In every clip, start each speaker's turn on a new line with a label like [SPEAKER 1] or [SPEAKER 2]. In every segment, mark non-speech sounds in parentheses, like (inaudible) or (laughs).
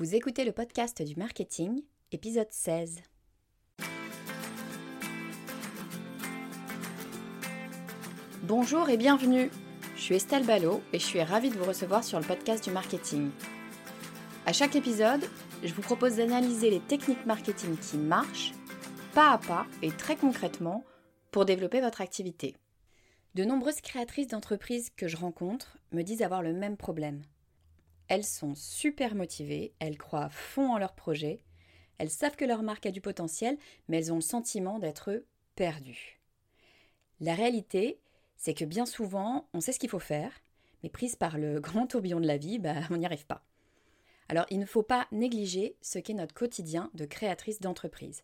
[SPEAKER 1] Vous écoutez le podcast du marketing, épisode 16. Bonjour et bienvenue. Je suis Estelle Ballot et je suis ravie de vous recevoir sur le podcast du marketing. À chaque épisode, je vous propose d'analyser les techniques marketing qui marchent, pas à pas et très concrètement, pour développer votre activité. De nombreuses créatrices d'entreprises que je rencontre me disent avoir le même problème elles sont super motivées, elles croient fond en leur projet, elles savent que leur marque a du potentiel, mais elles ont le sentiment d'être perdues. La réalité, c'est que bien souvent, on sait ce qu'il faut faire, mais prise par le (laughs) grand tourbillon de la vie, bah, on n'y arrive pas. Alors, il ne faut pas négliger ce qu'est notre quotidien de créatrice d'entreprise.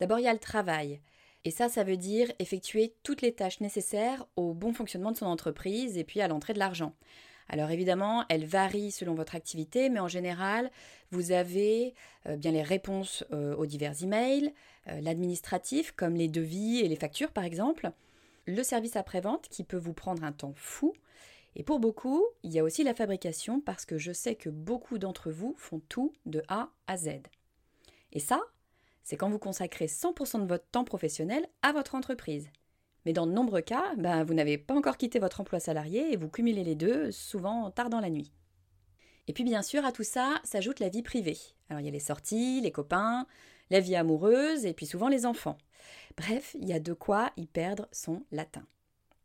[SPEAKER 1] D'abord, il y a le travail. Et ça, ça veut dire effectuer toutes les tâches nécessaires au bon fonctionnement de son entreprise et puis à l'entrée de l'argent. Alors évidemment, elle varie selon votre activité, mais en général, vous avez euh, bien les réponses euh, aux divers emails, euh, l'administratif comme les devis et les factures par exemple, le service après-vente qui peut vous prendre un temps fou, et pour beaucoup, il y a aussi la fabrication parce que je sais que beaucoup d'entre vous font tout de A à Z. Et ça, c'est quand vous consacrez 100% de votre temps professionnel à votre entreprise. Mais dans de nombreux cas, ben, vous n'avez pas encore quitté votre emploi salarié et vous cumulez les deux, souvent tard dans la nuit. Et puis bien sûr, à tout ça s'ajoute la vie privée. Alors il y a les sorties, les copains, la vie amoureuse et puis souvent les enfants. Bref, il y a de quoi y perdre son latin.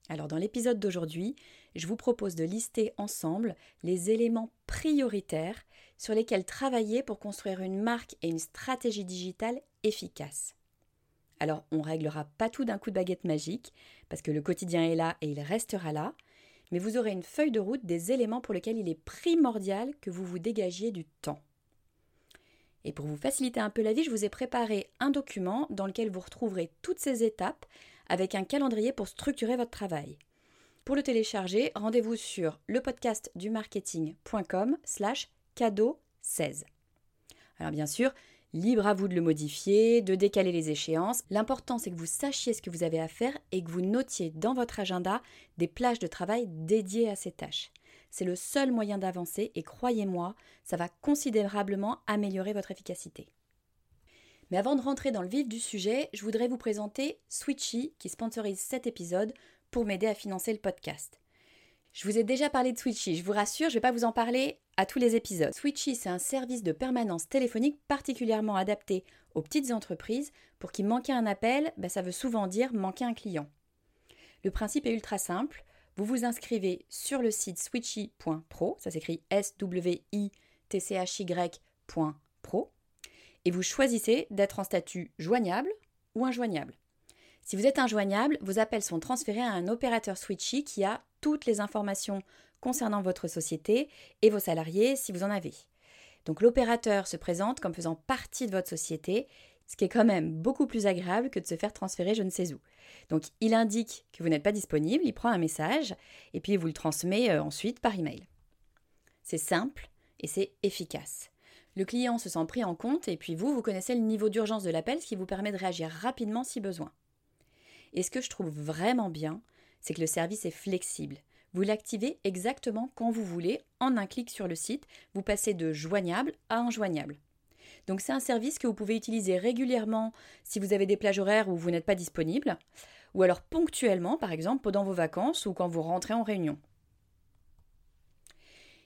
[SPEAKER 1] Alors dans l'épisode d'aujourd'hui, je vous propose de lister ensemble les éléments prioritaires sur lesquels travailler pour construire une marque et une stratégie digitale efficace. Alors on réglera pas tout d'un coup de baguette magique, parce que le quotidien est là et il restera là, mais vous aurez une feuille de route des éléments pour lesquels il est primordial que vous vous dégagiez du temps. Et pour vous faciliter un peu la vie, je vous ai préparé un document dans lequel vous retrouverez toutes ces étapes avec un calendrier pour structurer votre travail. Pour le télécharger, rendez-vous sur lepodcastdumarketing.com slash cadeau 16. Alors bien sûr, Libre à vous de le modifier, de décaler les échéances. L'important, c'est que vous sachiez ce que vous avez à faire et que vous notiez dans votre agenda des plages de travail dédiées à ces tâches. C'est le seul moyen d'avancer et croyez-moi, ça va considérablement améliorer votre efficacité. Mais avant de rentrer dans le vif du sujet, je voudrais vous présenter Switchy qui sponsorise cet épisode pour m'aider à financer le podcast. Je vous ai déjà parlé de Switchy, je vous rassure, je ne vais pas vous en parler à tous les épisodes. Switchy, c'est un service de permanence téléphonique particulièrement adapté aux petites entreprises. Pour qui manquer un appel, ben, ça veut souvent dire manquer un client. Le principe est ultra simple. Vous vous inscrivez sur le site switchy.pro, ça s'écrit S-W-I-T-C-H-Y.pro, et vous choisissez d'être en statut joignable ou injoignable. Si vous êtes injoignable, vos appels sont transférés à un opérateur Switchy qui a toutes les informations concernant votre société et vos salariés si vous en avez. Donc l'opérateur se présente comme faisant partie de votre société, ce qui est quand même beaucoup plus agréable que de se faire transférer je ne sais où. Donc il indique que vous n'êtes pas disponible, il prend un message et puis il vous le transmet euh, ensuite par email. C'est simple et c'est efficace. Le client se sent pris en compte et puis vous, vous connaissez le niveau d'urgence de l'appel, ce qui vous permet de réagir rapidement si besoin. Et ce que je trouve vraiment bien, c'est que le service est flexible. Vous l'activez exactement quand vous voulez, en un clic sur le site, vous passez de joignable à injoignable. Donc c'est un service que vous pouvez utiliser régulièrement si vous avez des plages horaires où vous n'êtes pas disponible, ou alors ponctuellement, par exemple pendant vos vacances ou quand vous rentrez en réunion.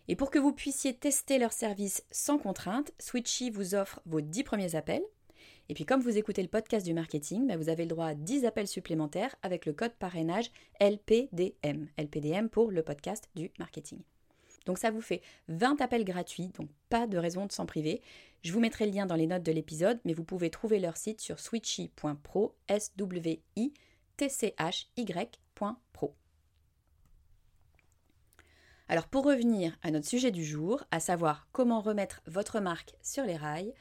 [SPEAKER 1] Et pour que vous puissiez tester leur service sans contrainte, Switchy vous offre vos 10 premiers appels, et puis comme vous écoutez le podcast du marketing, bah, vous avez le droit à 10 appels supplémentaires avec le code parrainage LPDM. LPDM pour le podcast du marketing. Donc ça vous fait 20 appels gratuits, donc pas de raison de s'en priver. Je vous mettrai le lien dans les notes de l'épisode, mais vous pouvez trouver leur site sur switchy.pro, s w i t c h. Alors pour revenir à notre sujet du jour, à savoir comment remettre votre marque sur les rails,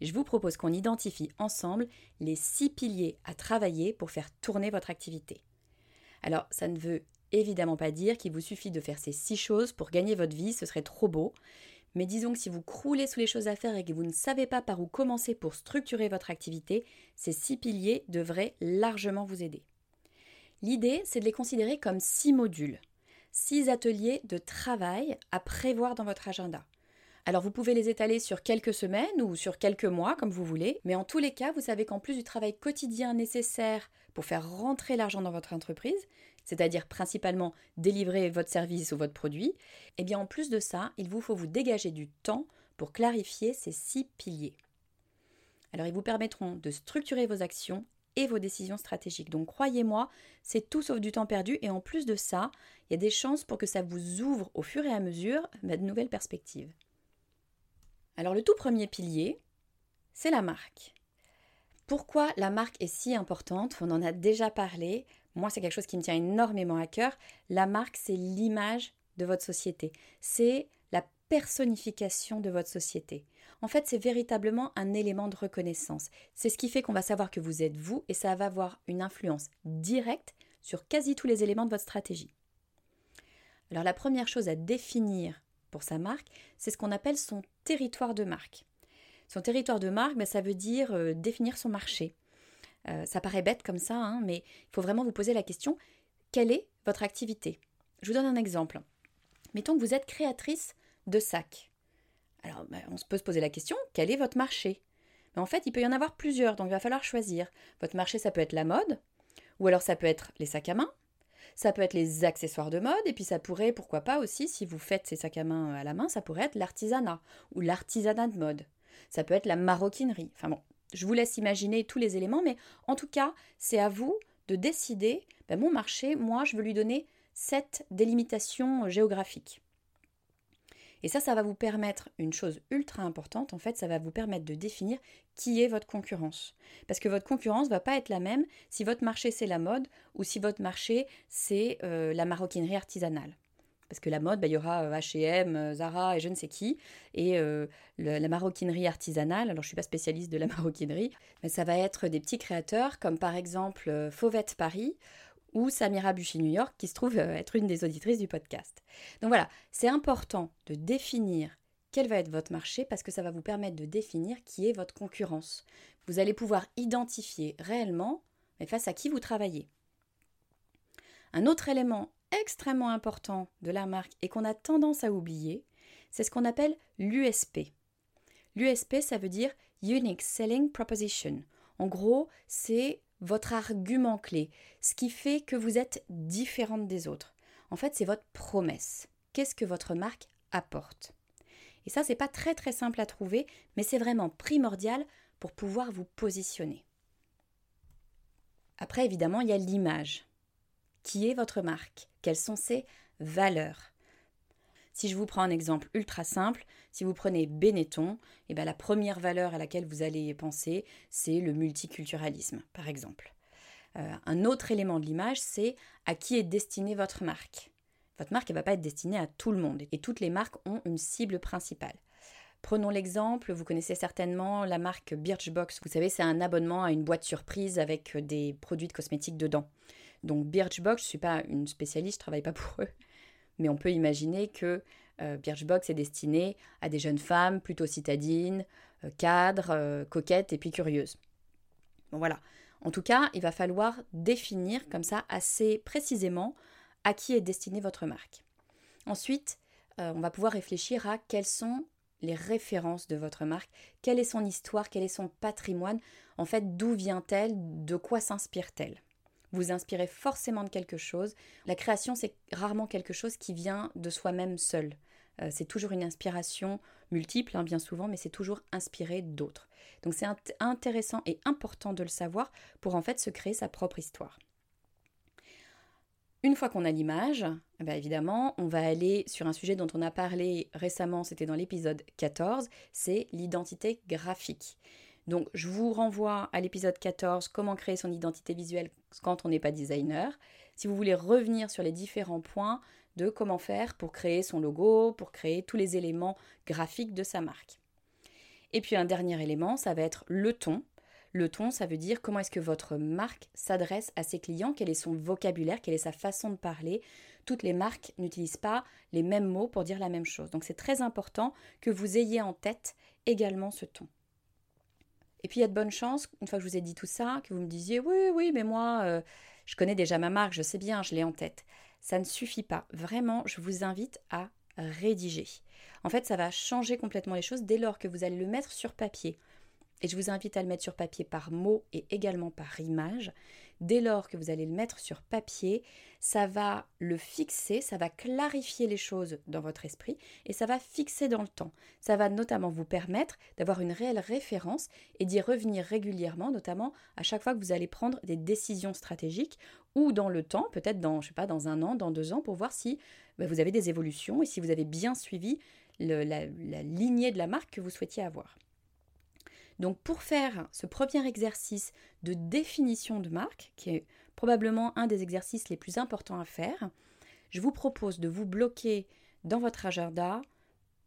[SPEAKER 1] je vous propose qu'on identifie ensemble les six piliers à travailler pour faire tourner votre activité. Alors, ça ne veut évidemment pas dire qu'il vous suffit de faire ces six choses pour gagner votre vie, ce serait trop beau. Mais disons que si vous croulez sous les choses à faire et que vous ne savez pas par où commencer pour structurer votre activité, ces six piliers devraient largement vous aider. L'idée, c'est de les considérer comme six modules, six ateliers de travail à prévoir dans votre agenda. Alors vous pouvez les étaler sur quelques semaines ou sur quelques mois, comme vous voulez, mais en tous les cas, vous savez qu'en plus du travail quotidien nécessaire pour faire rentrer l'argent dans votre entreprise, c'est-à-dire principalement délivrer votre service ou votre produit, eh bien en plus de ça, il vous faut vous dégager du temps pour clarifier ces six piliers. Alors ils vous permettront de structurer vos actions et vos décisions stratégiques. Donc croyez-moi, c'est tout sauf du temps perdu et en plus de ça, il y a des chances pour que ça vous ouvre au fur et à mesure bah, de nouvelles perspectives. Alors le tout premier pilier, c'est la marque. Pourquoi la marque est si importante? On en a déjà parlé. Moi, c'est quelque chose qui me tient énormément à cœur. La marque, c'est l'image de votre société. C'est la personnification de votre société. En fait, c'est véritablement un élément de reconnaissance. C'est ce qui fait qu'on va savoir que vous êtes vous et ça va avoir une influence directe sur quasi tous les éléments de votre stratégie. Alors la première chose à définir pour sa marque, c'est ce qu'on appelle son territoire de marque. Son territoire de marque, ben, ça veut dire euh, définir son marché. Euh, ça paraît bête comme ça, hein, mais il faut vraiment vous poser la question, quelle est votre activité? Je vous donne un exemple. Mettons que vous êtes créatrice de sacs. Alors, ben, on peut se poser la question, quel est votre marché? Mais En fait, il peut y en avoir plusieurs, donc il va falloir choisir. Votre marché, ça peut être la mode, ou alors ça peut être les sacs à main, ça peut être les accessoires de mode, et puis ça pourrait, pourquoi pas aussi, si vous faites ces sacs à main à la main, ça pourrait être l'artisanat ou l'artisanat de mode. Ça peut être la maroquinerie. Enfin bon, je vous laisse imaginer tous les éléments, mais en tout cas, c'est à vous de décider, ben mon marché, moi, je veux lui donner cette délimitation géographique. Et ça, ça va vous permettre une chose ultra importante, en fait, ça va vous permettre de définir qui est votre concurrence. Parce que votre concurrence va pas être la même si votre marché c'est la mode ou si votre marché c'est euh, la maroquinerie artisanale. Parce que la mode, bah, il y aura HM, Zara et je ne sais qui. Et la maroquinerie artisanale, alors je ne suis pas spécialiste de la (laughs) maroquinerie, mais ça va être des petits créateurs comme par exemple Fauvette Paris ou Samira Buchy New York, qui se trouve euh, être une des auditrices du podcast. Donc voilà, c'est important de définir quel va être votre marché parce que ça va vous permettre de définir qui est votre concurrence. Vous allez pouvoir identifier réellement mais face à qui vous travaillez. Un autre élément extrêmement important de la marque et qu'on a tendance à oublier, c'est ce qu'on appelle l'USP. L'USP, ça veut dire Unique Selling Proposition. En gros, c'est votre argument clé, ce qui fait que vous êtes différente des autres. En fait, c'est votre promesse. Qu'est-ce que votre marque apporte? Et ça, c'est pas très très simple à trouver, mais c'est vraiment primordial pour pouvoir vous positionner. Après, évidemment, il y a l'image. Qui est votre marque? Quelles sont ses valeurs? Si je vous prends un exemple ultra simple, si vous prenez Benetton, et eh bien la première valeur à laquelle vous allez penser, c'est le multiculturalisme, par exemple. Euh, un autre élément de l'image, c'est à qui est destinée votre marque. Votre marque ne va pas être destinée à tout le monde, et toutes les marques ont une cible principale. Prenons l'exemple, vous connaissez certainement la marque Birchbox. Vous savez, c'est un abonnement à une boîte surprise avec des produits de cosmétiques dedans. Donc Birchbox, je ne suis pas une spécialiste, je ne travaille pas pour eux mais on peut imaginer que euh, Birchbox est destiné à des jeunes femmes plutôt citadines, euh, cadres, euh, coquettes et puis curieuses. Bon voilà. En tout cas, il va falloir définir comme ça assez précisément à qui est destinée votre marque. Ensuite, on va pouvoir réfléchir à quelles sont les références de votre marque, quelle est son histoire, quel est son patrimoine, en fait, d'où vient-elle, de quoi s'inspire-t-elle? Vous inspirez forcément de quelque chose. La création, c'est rarement quelque chose qui vient de soi-même seul. Euh, c'est toujours une inspiration multiple, hein, bien souvent, mais c'est toujours inspiré d'autres. Donc c'est intéressant et important de le savoir pour en fait se créer sa propre histoire. Une fois qu'on a l'image, eh ben, évidemment, on va aller sur un sujet dont on a parlé récemment, c'était dans l'épisode 14, c'est l'identité graphique. Donc je vous renvoie à l'épisode 14, comment créer son identité visuelle quand on n'est pas designer. Si vous voulez revenir sur les différents points de comment faire pour créer son logo, pour créer tous les éléments graphiques de sa marque. Et puis un dernier élément, ça va être le ton. Le ton, ça veut dire comment est-ce que votre marque s'adresse à ses clients, quel est son vocabulaire, quelle est sa façon de parler. Toutes les marques n'utilisent pas les mêmes mots pour dire la même chose. Donc c'est très important que vous ayez en tête également ce ton. Et puis il y a de bonnes chances, une fois que je vous ai dit tout ça, que vous me disiez oui, oui, mais moi, euh, je connais déjà ma marque, je sais bien, je l'ai en tête. Ça ne suffit pas. Vraiment, je vous invite à rédiger. En fait, ça va changer complètement les choses dès lors que vous allez le mettre sur papier. Et je vous invite à le mettre sur papier par mots et également par image. Dès lors que vous allez le mettre sur papier, ça va le fixer, ça va clarifier les choses dans votre esprit et ça va fixer dans le temps. Ça va notamment vous permettre d'avoir une réelle référence et d'y revenir régulièrement, notamment à chaque fois que vous allez prendre des décisions stratégiques ou dans le temps, peut-être dans, je sais pas, dans un an, dans deux ans, pour voir si bah, vous avez des évolutions et si vous avez bien suivi la, la lignée de la marque que vous souhaitiez avoir. Donc pour faire ce premier exercice de définition de marque, qui est probablement un des exercices les plus importants à faire, je vous propose de vous bloquer dans votre agenda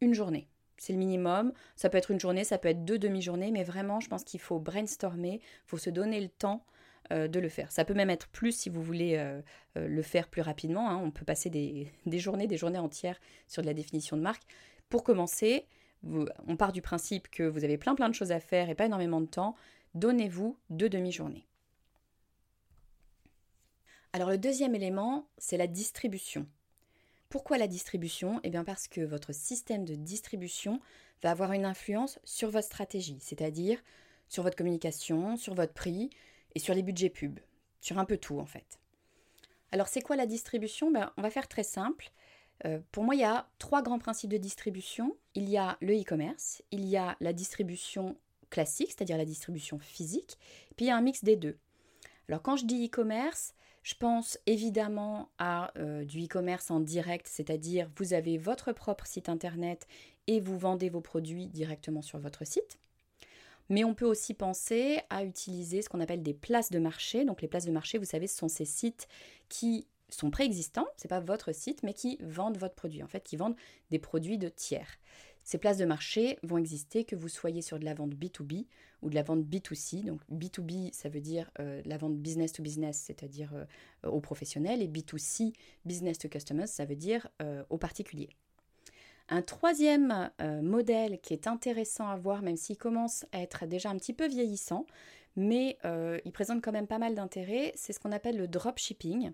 [SPEAKER 1] une journée. C'est le minimum. Ça peut être une journée, ça peut être deux demi-journées, mais vraiment, je pense qu'il faut brainstormer, il faut se donner le temps euh, de le faire. Ça peut même être plus si vous voulez euh, euh, le faire plus rapidement. Hein. On peut passer des, (laughs) des, journées, des journées entières sur de la définition de marque. Pour commencer, on part du principe que vous avez plein plein de choses à faire et pas énormément de temps, donnez-vous deux demi-journées. Alors le deuxième élément, c'est la distribution. Pourquoi la distribution? Eh bien parce que votre système de distribution va avoir une influence sur votre stratégie, c'est-à-dire sur votre communication, sur votre prix et sur les budgets pubs, sur un peu tout en fait. Alors c'est quoi la distribution? Ben, On va faire très simple. Euh, pour moi, il y a trois grands principes de distribution. Il y a le e-commerce, il y a la distribution classique, c'est-à-dire la distribution physique, puis il y a un mix des deux. Alors quand je dis e-commerce, je pense évidemment à euh, du e-commerce en direct, c'est-à-dire vous avez votre propre site internet et vous vendez vos produits directement sur votre site. Mais on peut aussi penser à utiliser ce qu'on appelle des places de marché. Donc les places de marché, vous savez, ce sont ces sites qui sont préexistants, c'est pas votre site, mais qui vendent votre produit, en fait, qui vendent des produits de tiers. Ces places de marché vont exister que vous soyez sur de la vente B2B ou de la vente B2C. Donc B2B, ça veut dire euh, la vente business to business, c'est-à-dire euh, aux professionnels, et B2C, business to customers, ça veut dire euh, aux particuliers. Un troisième modèle qui est intéressant à voir, même s'il commence à être déjà un petit peu vieillissant, mais il présente quand même pas mal d'intérêt, c'est ce qu'on appelle le dropshipping.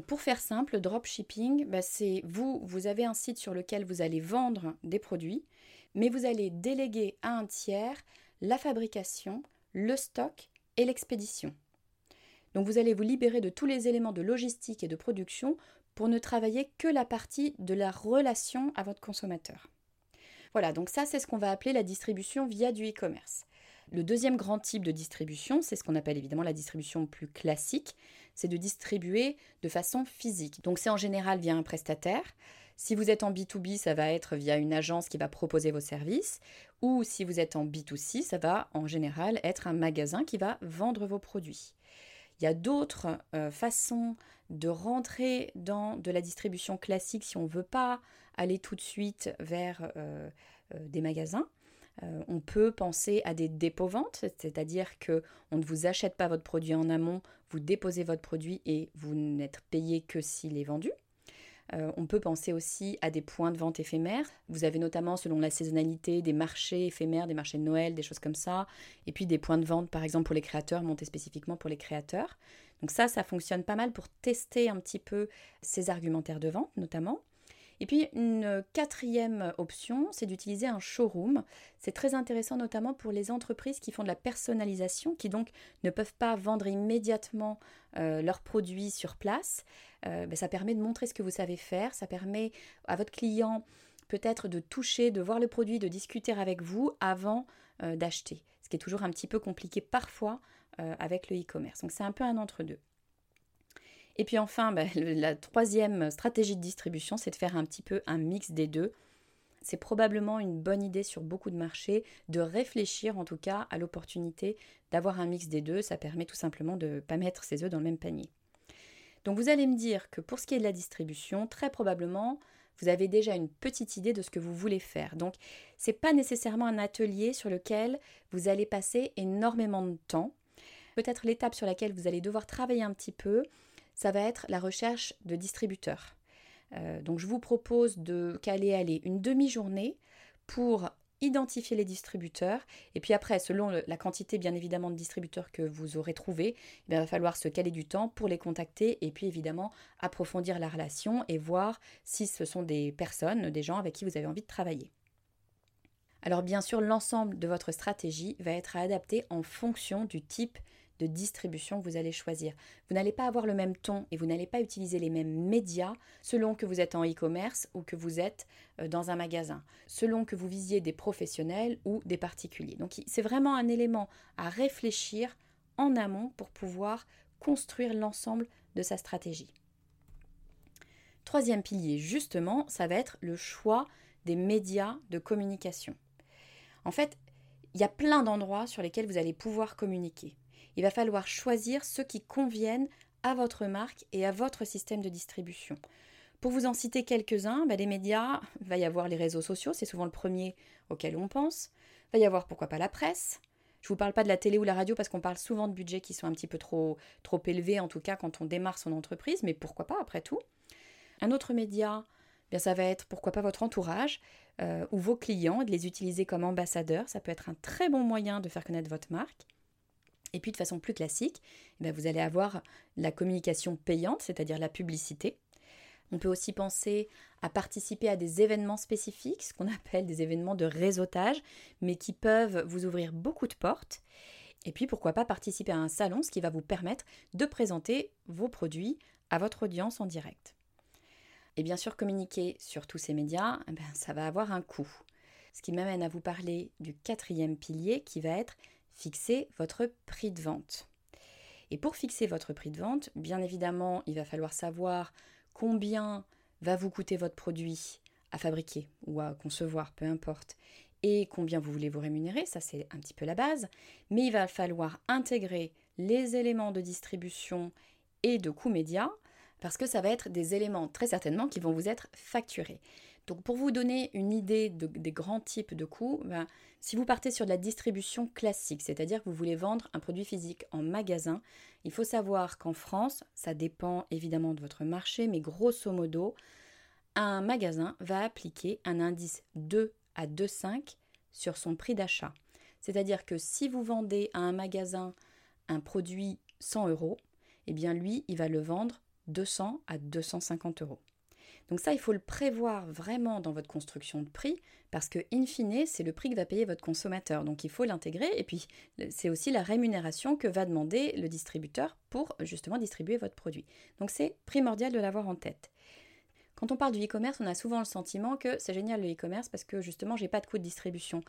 [SPEAKER 1] Pour faire simple, le dropshipping, bah c'est vous, vous avez un site sur lequel vous allez vendre des produits, mais vous allez déléguer à un tiers la fabrication, le stock et l'expédition. Donc vous allez vous libérer de tous les éléments de logistique et de production pour ne travailler que la partie de la relation à votre consommateur. Voilà, donc ça c'est ce qu'on va appeler la distribution via du e-commerce. Le deuxième grand type de distribution, c'est ce qu'on appelle évidemment la distribution plus classique, c'est de distribuer de façon physique. Donc c'est en général via un prestataire. Si vous êtes en B2B, ça va être via une agence qui va proposer vos services. Ou si vous êtes en B2C, ça va en général être un magasin qui va vendre vos produits. Il y a d'autres euh, façons de rentrer dans de la distribution classique si on ne veut pas aller tout de suite vers euh, euh, des magasins. Euh, on peut penser à des dépôts-ventes, c'est-à-dire que on ne vous achète pas votre produit en amont, vous déposez votre produit et vous n'êtes payé que s'il est vendu. Euh, on peut penser aussi à des points de vente éphémères. Vous avez notamment, selon la saisonnalité, des marchés éphémères, des marchés de Noël, des choses comme ça. Et puis des points de vente, par exemple, pour les créateurs, montés spécifiquement pour les créateurs. Donc ça, ça fonctionne pas mal pour tester un petit peu ces argumentaires de vente, notamment. Et puis une quatrième option, c'est d'utiliser un showroom. C'est très intéressant notamment pour les entreprises qui font de la personnalisation, qui donc ne peuvent pas vendre immédiatement euh, leurs produits sur place. Euh, ben, ça permet de montrer ce que vous savez faire, ça permet à votre client peut-être de toucher, de voir le produit, de discuter avec vous avant euh, d'acheter. Ce qui est toujours un petit peu compliqué parfois avec le e-commerce. Donc c'est un peu un entre-deux. Et puis enfin, bah, la troisième stratégie de distribution, c'est de faire un petit peu un mix des deux. C'est probablement une bonne idée sur beaucoup de marchés de réfléchir en tout cas à l'opportunité d'avoir un mix des deux. Ça permet tout simplement de ne pas mettre ses œufs dans le même panier. Donc vous allez me dire que pour ce qui est de la distribution, très probablement, vous avez déjà une petite idée de ce que vous voulez faire. Donc ce n'est pas nécessairement un atelier sur lequel vous allez passer énormément de temps. Peut-être l'étape sur laquelle vous allez devoir travailler un petit peu, ça va être la recherche de distributeurs. Euh, donc je vous propose de caler aller une demi-journée pour identifier les distributeurs. Et puis après, selon la quantité bien évidemment de distributeurs que vous aurez trouvés, eh il va falloir se caler du temps pour les contacter et puis évidemment approfondir la relation et voir si ce sont des personnes, des gens avec qui vous avez envie de travailler. Alors bien sûr, l'ensemble de votre stratégie va être adapté en fonction du type de distribution que vous allez choisir. Vous n'allez pas avoir le même ton et vous n'allez pas utiliser les mêmes médias selon que vous êtes en e-commerce ou que vous êtes euh, dans un magasin, selon que vous visiez des professionnels ou des particuliers. Donc c'est vraiment un élément à réfléchir en amont pour pouvoir construire l'ensemble de sa stratégie. Troisième pilier, justement, ça va être le choix des médias de communication. En fait, il y a plein d'endroits sur lesquels vous allez pouvoir communiquer. Il va falloir choisir ceux qui conviennent à votre marque et à votre système de distribution. Pour vous en citer quelques-uns, bah, les médias, il va y avoir les réseaux sociaux, c'est souvent le premier auquel on pense. Il va y avoir pourquoi pas la presse. Je ne vous parle pas de la télé ou la radio parce qu'on parle souvent de budgets qui sont un petit peu trop, trop élevés, en tout cas quand on démarre son entreprise, mais pourquoi pas après tout. Un autre média, bien ça va être pourquoi pas votre entourage. Euh, ou vos clients, de les utiliser comme ambassadeurs. Ça peut être un très bon moyen de faire connaître votre marque. Et puis de façon plus classique, eh vous allez avoir la communication payante, c'est-à-dire la publicité. On peut aussi penser à participer à des événements spécifiques, ce qu'on appelle des événements de réseautage, mais qui peuvent vous ouvrir beaucoup de portes. Et puis pourquoi pas participer à un salon, ce qui va vous permettre de présenter vos produits à votre audience en direct. Et bien sûr, communiquer sur tous ces médias, eh ben, ça va avoir un coût. Ce qui m'amène à vous parler du quatrième pilier qui va être fixer votre prix de vente. Et pour fixer votre prix de vente, bien évidemment, il va falloir savoir combien va vous coûter votre produit à fabriquer ou à concevoir, peu importe, et combien vous voulez vous rémunérer, ça c'est un petit peu la base, mais il va falloir intégrer les éléments de distribution et de coûts médias parce que ça va être des éléments très certainement qui vont vous être facturés. Donc pour vous donner une idée des grands types de coûts, ben, si vous partez sur de la distribution classique, c'est-à-dire que vous voulez vendre un produit physique en magasin, il faut savoir qu'en France, ça dépend évidemment de votre marché, mais grosso modo, un magasin va appliquer un indice 2 à 2,5 sur son prix d'achat. C'est-à-dire que si vous vendez à un magasin un produit 100 euros, eh bien lui, il va le vendre 200 à 250 euros. Donc ça, il faut le prévoir vraiment dans votre construction de prix, parce que, in fine, c'est le prix que va payer votre consommateur. Donc il faut l'intégrer, et puis c'est aussi la rémunération que va demander le distributeur pour justement distribuer votre produit. Donc c'est primordial de l'avoir en tête. Quand on parle du e-commerce, on a souvent le sentiment que c'est génial le e-commerce parce que justement j'ai pas de coût de distribution.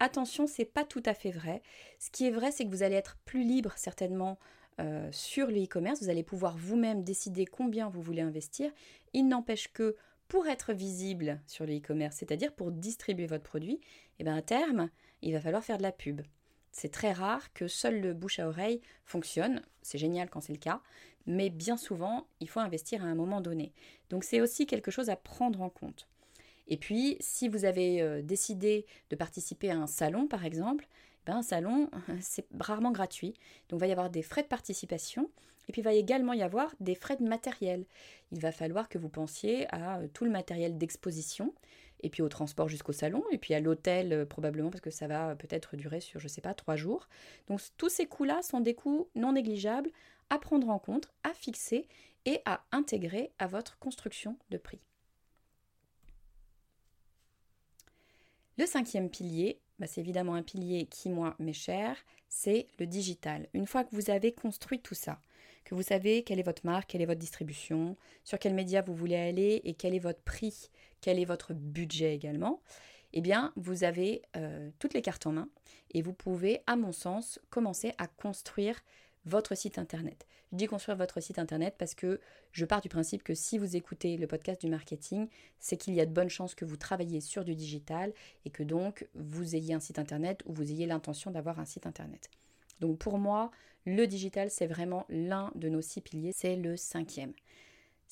[SPEAKER 1] Attention, c'est pas tout à fait vrai. Ce qui est vrai, c'est que vous allez être plus libre certainement euh, sur le e-commerce. Vous allez pouvoir vous-même décider combien vous voulez investir. Il n'empêche que pour être visible sur le e-commerce, c'est-à-dire pour distribuer votre produit, eh bien à terme, il va falloir faire de la pub. C'est très rare que seul le bouche à oreille fonctionne. C'est génial quand c'est le cas, mais bien souvent, il faut investir à un moment donné. Donc c'est aussi quelque chose à prendre en compte. Et puis, si vous avez euh, décidé de participer à un salon, par exemple, ben, un salon, c'est rarement gratuit. Donc il va y avoir des frais de participation et puis il va également y avoir des frais de matériel. Il va falloir que vous pensiez à euh, tout le matériel d'exposition et puis au transport jusqu'au salon et puis à l'hôtel euh, probablement parce que ça va peut-être durer sur, je ne sais pas, trois jours. Donc tous ces coûts-là sont des coûts non négligeables à prendre en compte, à fixer et à intégrer à votre construction de prix. Le cinquième pilier, bah, c'est évidemment un pilier qui, moi, m'est cher, c'est le digital. Une fois que vous avez construit tout ça, que vous savez quelle est votre marque, quelle est votre distribution, sur quels médias vous voulez aller et quel est votre prix, quel est votre budget également, eh bien, vous avez euh, toutes les cartes en main et vous pouvez, à mon sens, commencer à construire votre site internet. Je dis construire votre site internet parce que je pars du principe que si vous écoutez le podcast du marketing, c'est qu'il y a de bonnes chances que vous travaillez sur du digital et que donc vous ayez un site internet ou vous ayez l'intention d'avoir un site internet. Donc pour moi, le digital, c'est vraiment l'un de nos six piliers, c'est le cinquième.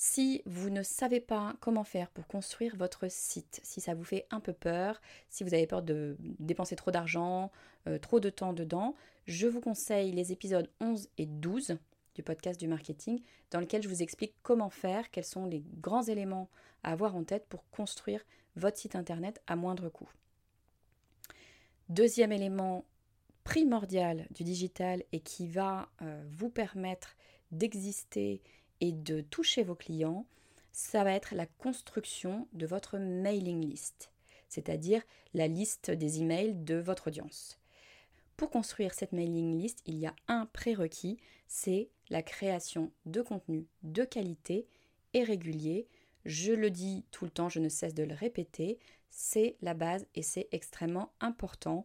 [SPEAKER 1] Si vous ne savez pas comment faire pour construire votre site, si ça vous fait un peu peur, si vous avez peur de dépenser trop d'argent, euh, trop de temps dedans, je vous conseille les épisodes 11 et 12 du podcast du marketing dans lequel je vous explique comment faire, quels sont les grands éléments à avoir en tête pour construire votre site internet à moindre coût. Deuxième élément primordial du digital et qui va euh, vous permettre d'exister et de toucher vos clients, ça va être la construction de votre mailing list, c'est-à-dire la liste des emails de votre audience. Pour construire cette mailing list, il y a un prérequis, c'est la création de contenu de qualité et régulier. Je le dis tout le temps, je ne cesse de le répéter, c'est la base et c'est extrêmement important.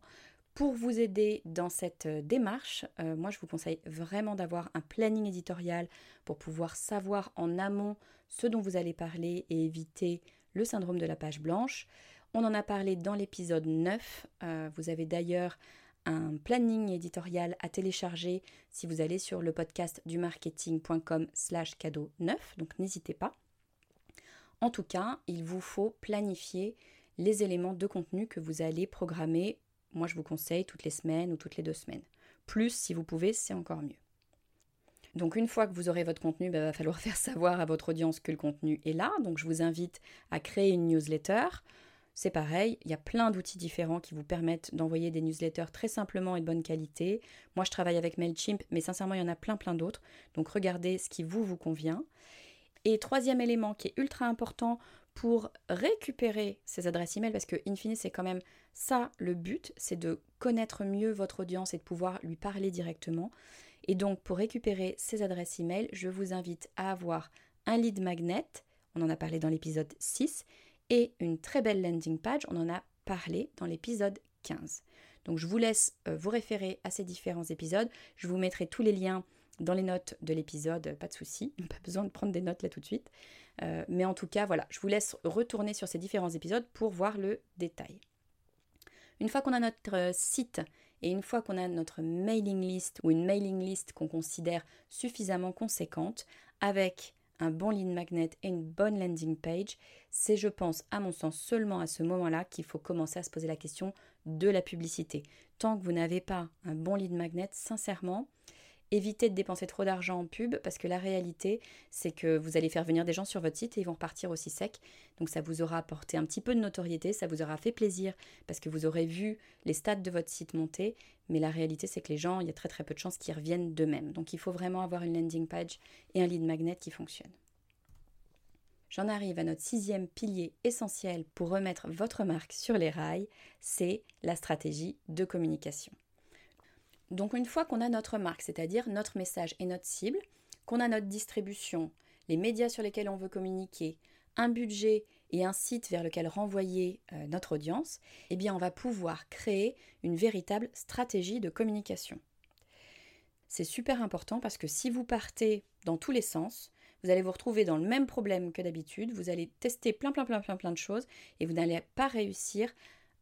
[SPEAKER 1] Pour vous aider dans cette euh, démarche, euh, moi je vous conseille vraiment d'avoir un planning éditorial pour pouvoir savoir en amont ce dont vous allez parler et éviter le syndrome de la page blanche. On en a parlé dans l'épisode 9. Euh, vous avez d'ailleurs un planning éditorial à télécharger si vous allez sur le podcast du marketing.com slash cadeau 9, donc n'hésitez pas. En tout cas, il vous faut planifier les éléments de contenu que vous allez programmer moi, je vous conseille toutes les semaines ou toutes les deux semaines. Plus, si vous pouvez, c'est encore mieux. Donc une fois que vous aurez votre contenu, il bah, va falloir (laughs) faire savoir à votre audience que le contenu est là. Donc je vous invite à créer une newsletter. C'est pareil, il y a plein d'outils différents qui vous permettent d'envoyer des newsletters très simplement et de bonne qualité. Moi je travaille avec Mailchimp, mais sincèrement il y en a plein plein d'autres. Donc regardez ce qui vous vous convient. Et troisième élément qui est ultra important pour récupérer ces adresses email, parce que in fine c'est quand même ça le but, c'est de connaître mieux votre audience et de pouvoir lui parler directement. Et donc pour récupérer ces adresses email, je vous invite à avoir un lead magnet, on en a parlé dans l'épisode 6, et une très belle landing page, on en a parlé dans l'épisode 15. Donc je vous laisse euh, vous référer à ces différents épisodes, je vous mettrai tous les liens dans les notes de l'épisode, pas de souci, (laughs) pas besoin de prendre des notes là tout de suite. Euh, mais en tout cas, voilà, je vous laisse retourner sur ces différents épisodes pour voir le détail. Une fois qu'on a notre euh, site et une fois qu'on a notre mailing list ou une mailing list qu'on considère suffisamment conséquente, avec un bon lead magnet et une bonne landing page, c'est je pense à mon sens seulement à ce moment-là qu'il faut commencer à se poser la question de la publicité. Tant que vous n'avez pas un bon lead magnet, sincèrement, évitez de dépenser trop d'argent en pub parce que la réalité, c'est que vous allez faire venir des gens sur votre site et ils vont repartir aussi sec. Donc ça vous aura apporté un petit peu de notoriété, ça vous aura fait plaisir parce que vous aurez vu les stats de votre site monter. Mais la réalité, c'est que les gens, il y a très très peu de chances qu'ils reviennent d'eux-mêmes. Donc il faut vraiment avoir une landing page et un lead magnet qui fonctionne. J'en arrive à notre sixième pilier essentiel pour remettre votre marque sur les rails, c'est la stratégie de communication. Donc une fois qu'on a notre marque, c'est-à-dire notre message et notre cible, qu'on a notre distribution, les médias sur lesquels on veut communiquer, un budget et un site vers lequel renvoyer euh, notre audience, eh bien on va pouvoir créer une véritable stratégie de communication. C'est super important parce que si vous partez dans tous les sens, vous allez vous retrouver dans le même problème que d'habitude, vous allez tester plein plein plein plein plein de choses et vous n'allez pas réussir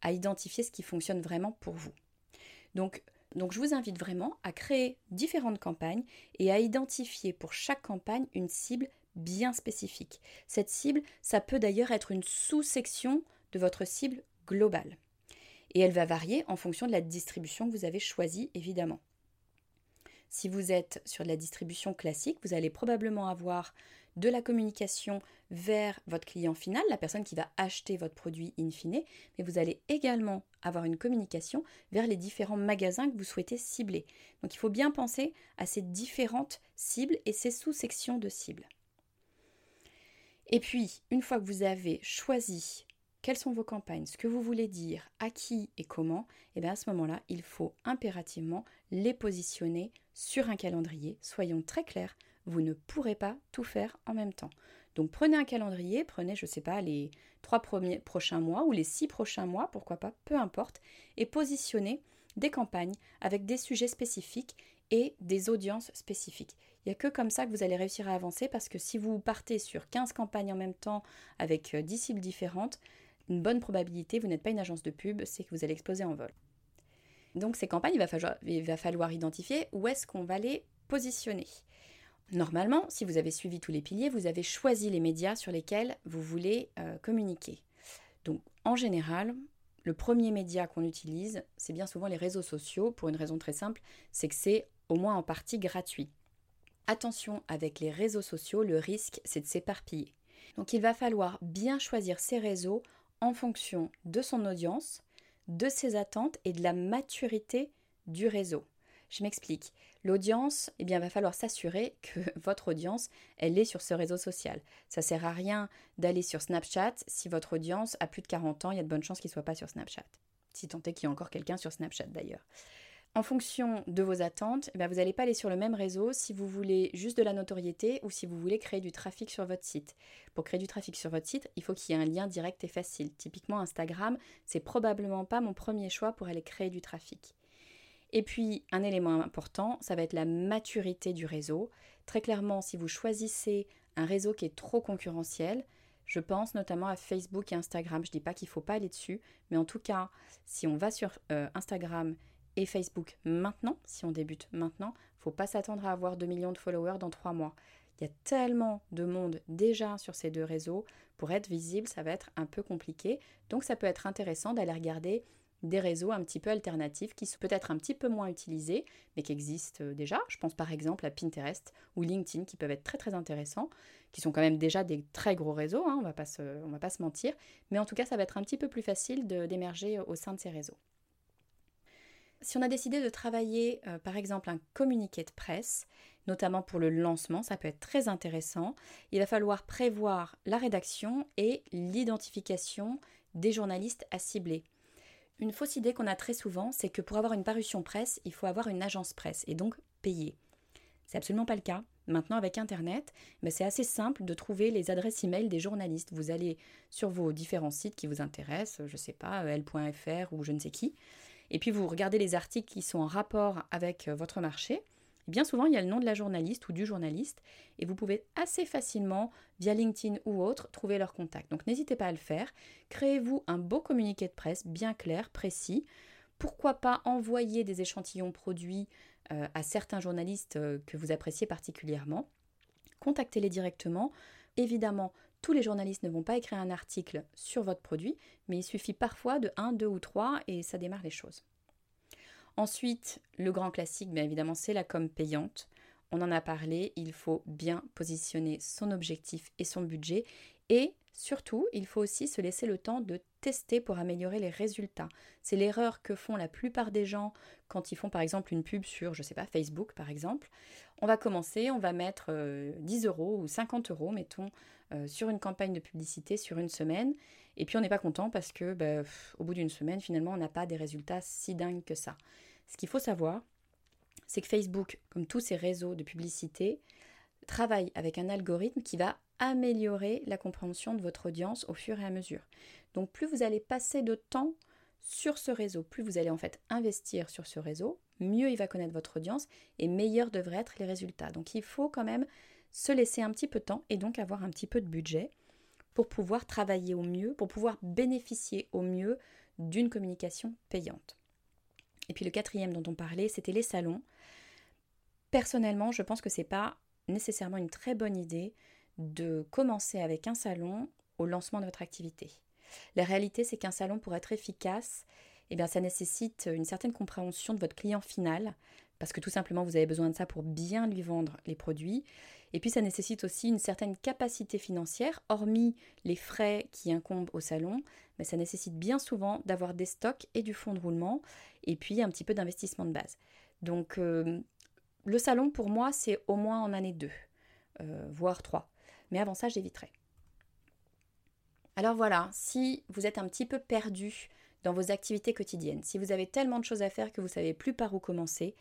[SPEAKER 1] à identifier ce qui fonctionne vraiment pour vous. Donc donc je vous invite vraiment à créer différentes campagnes et à identifier pour chaque campagne une cible bien spécifique. Cette cible, ça peut d'ailleurs être une sous-section de votre cible globale. Et elle va varier en fonction de la distribution que vous avez choisie, évidemment. Si vous êtes sur de la distribution classique, vous allez probablement avoir de la communication vers votre client final, la personne qui va acheter votre produit in fine, mais vous allez également avoir une communication vers les différents magasins que vous souhaitez cibler. Donc il faut bien penser à ces différentes cibles et ces sous-sections de cibles. Et puis, une fois que vous avez choisi quelles sont vos campagnes, ce que vous voulez dire, à qui et comment, et eh bien à ce moment-là, il faut impérativement les positionner sur un calendrier. Soyons très clairs, vous ne pourrez pas tout faire en même temps. Donc prenez un calendrier, prenez, je ne sais pas, les trois prochains mois ou les six prochains mois, pourquoi pas, peu importe, et positionnez des campagnes avec des sujets spécifiques et des audiences spécifiques. Il n'y a que comme ça que vous allez réussir à avancer parce que si vous partez sur 15 campagnes en même temps avec 10 euh, cibles différentes, une bonne probabilité, vous n'êtes pas une agence de pub, c'est que vous allez exploser en vol. Donc ces campagnes, il va falloir, identifier où est-ce qu'on va les positionner. Normalement, si vous avez suivi tous les piliers, vous avez choisi les médias sur lesquels vous voulez euh, communiquer. Donc, en général, le premier média qu'on utilise, c'est bien souvent les réseaux sociaux, pour une raison très simple, c'est que c'est au moins en partie gratuit. Attention, avec les réseaux sociaux, le risque, c'est de s'éparpiller. Donc, il va falloir bien choisir ces réseaux en fonction de son audience, de ses attentes et de la maturité du réseau. Je m'explique. L'audience, eh bien, va falloir s'assurer que (laughs) votre audience, elle est sur ce réseau social. Ça sert à rien d'aller sur Snapchat si votre audience a plus de 40 ans, il y a de bonnes chances qu'il ne soit pas sur Snapchat. Si tant est qu'il y a encore quelqu'un sur Snapchat d'ailleurs. En fonction de vos attentes, eh vous n'allez pas aller sur le même réseau si vous voulez juste de la notoriété ou si vous voulez créer du trafic sur votre site. Pour créer du trafic sur votre site, il faut qu'il y ait un lien direct et facile. Typiquement Instagram, c'est probablement pas mon premier choix pour aller créer du trafic. Et puis, un élément important, ça va être la maturité du réseau. Très clairement, si vous choisissez un réseau qui est trop concurrentiel, je pense notamment à Facebook et Instagram. Je ne dis pas qu'il ne faut pas aller dessus, mais en tout cas, si on va sur euh, Instagram et Facebook maintenant, si on débute maintenant, faut pas s'attendre à avoir 2 millions de followers dans 3 mois. Il y a tellement de monde déjà sur ces deux réseaux, pour être visible, ça va être un peu compliqué. Donc ça peut être intéressant d'aller regarder des réseaux un petit peu alternatifs qui sont peut-être un petit peu moins utilisés, mais qui existent euh, déjà. Je pense par exemple à Pinterest ou LinkedIn qui peuvent être très très intéressants, qui sont quand même déjà des très gros réseaux, hein, on on va pas se mentir, mais en tout cas ça va être un petit peu plus facile d'émerger au sein de ces réseaux. Si on a décidé de travailler euh, par exemple un communiqué de presse, notamment pour le lancement, ça peut être très intéressant, il va falloir prévoir la rédaction et l'identification des journalistes à cibler. Une fausse idée qu'on a très souvent, c'est que pour avoir une parution presse, il faut avoir une agence presse et donc payer. C'est absolument pas le cas. Maintenant, avec Internet, c'est assez simple de trouver les adresses e-mail des journalistes. Vous allez sur vos différents sites qui vous intéressent, je sais pas, L.fr ou je ne sais qui, et puis vous regardez les articles qui sont en rapport avec euh, votre marché, bien souvent il y a le nom de la journaliste ou du journaliste et vous pouvez assez facilement, via LinkedIn ou autre, trouver leur contact. Donc n'hésitez pas à le faire. Créez-vous un beau communiqué de presse bien clair, précis. Pourquoi pas envoyer des échantillons produits euh, à certains journalistes euh, que vous appréciez particulièrement Contactez-les directement. Évidemment, tous les journalistes ne vont pas écrire un article sur votre produit, mais il suffit parfois de 1, 2 ou 3 et ça démarre les choses. Ensuite, le grand classique, bien évidemment, c'est la com payante. On en a parlé, il faut bien positionner son objectif et son budget et surtout, il faut aussi se laisser le temps de tester pour améliorer les résultats. C'est l'erreur que font la plupart des gens quand ils font par exemple une pub sur, je sais pas, Facebook par exemple. On va commencer, on va mettre 10 euh, euros ou 50 euros, mettons, euh, sur une campagne de publicité sur une semaine. Et puis on n'est pas content parce que bah, au bout d'une semaine, finalement, on n'a pas des résultats si dingues que ça. Ce qu'il faut savoir, c'est que Facebook, comme tous ces réseaux de publicité, travaille avec un algorithme qui va améliorer la compréhension de votre audience au fur et à mesure. Donc plus vous allez passer de temps sur ce réseau, plus vous allez en fait investir sur ce réseau, mieux il va connaître votre audience et meilleurs devraient être les résultats. Donc il faut quand même se laisser un petit peu de temps et donc avoir un petit peu de budget pour pouvoir travailler au mieux, pour pouvoir bénéficier au mieux d'une communication payante. Et puis le quatrième dont on parlait, c'était les salons. Personnellement, je pense que c'est pas nécessairement une très bonne idée de commencer avec un salon au lancement de votre activité. La réalité, c'est qu'un salon, pour être efficace, eh bien, ça nécessite une certaine compréhension de votre client final, parce que tout simplement, vous avez besoin de ça pour bien lui vendre les produits. Et puis, ça nécessite aussi une certaine capacité financière, hormis les frais qui incombent au salon, mais ça nécessite bien souvent d'avoir des stocks et du fonds de roulement, et puis un petit peu d'investissement de base. Donc, euh, le salon, pour moi, c'est au moins en année 2, euh, voire 3. Mais avant ça, j'éviterai. Alors voilà, si vous êtes un petit peu perdu dans vos activités quotidiennes, si vous avez tellement de choses à faire que vous ne savez plus par où commencer,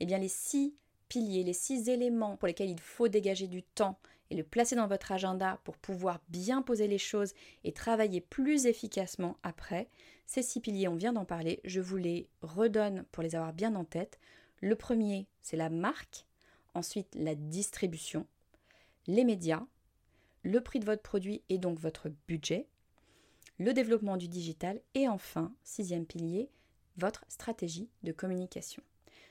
[SPEAKER 1] eh bien les six piliers, les six éléments pour lesquels il faut dégager du temps et le placer dans votre agenda pour pouvoir bien poser les choses et travailler plus efficacement après, ces six piliers, on vient d'en parler, je vous les redonne pour les avoir bien en tête. Le premier, c'est la marque, ensuite la distribution, les médias, le prix de votre produit et donc votre budget, le développement du digital et enfin, sixième pilier, votre stratégie de communication.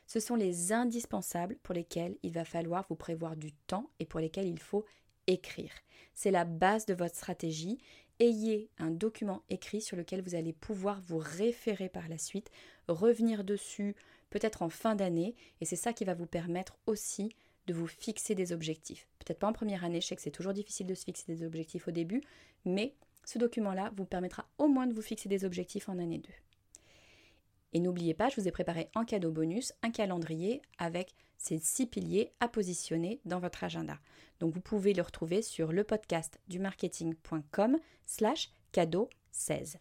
[SPEAKER 1] Ce sont les indispensables pour lesquels il va falloir vous prévoir du temps et pour lesquels il faut écrire. C'est la base de votre stratégie. Ayez un document écrit sur lequel vous allez pouvoir vous référer par la suite, revenir dessus peut-être en fin d'année et c'est ça qui va vous permettre aussi de vous fixer des objectifs. Peut-être pas en première année, je sais que c'est toujours difficile de se fixer des objectifs au début, mais ce document-là vous permettra au moins de vous fixer des objectifs en année 2. Et n'oubliez pas, je vous ai préparé en cadeau bonus un calendrier avec ces six piliers à positionner dans votre agenda. Donc vous pouvez le retrouver sur le podcast du marketing.com slash cadeau 16.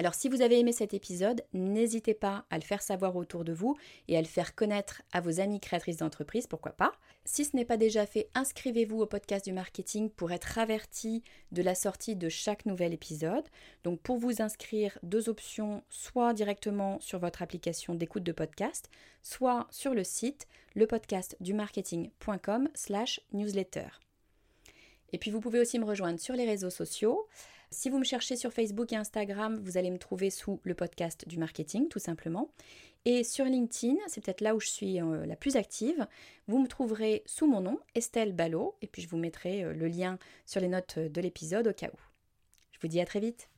[SPEAKER 1] Alors si vous avez aimé cet épisode, n'hésitez pas à le faire savoir autour de vous et à le faire connaître à vos amis créatrices d'entreprise, pourquoi pas. Si ce n'est pas déjà fait, inscrivez-vous au podcast du marketing pour être averti de la sortie de chaque nouvel épisode. Donc pour vous inscrire, deux options, soit directement sur votre application d'écoute de podcast, soit sur le site lepodcastdumarketing.com slash newsletter. Et puis vous pouvez aussi me rejoindre sur les réseaux sociaux. Si vous me cherchez sur Facebook et Instagram, vous allez me trouver sous le podcast du marketing, tout simplement. Et sur LinkedIn, c'est peut-être là où je suis euh, la plus active, vous me trouverez sous mon nom, Estelle Ballot, et puis je vous mettrai euh, le lien sur les notes de l'épisode au cas où. Je vous dis à très vite.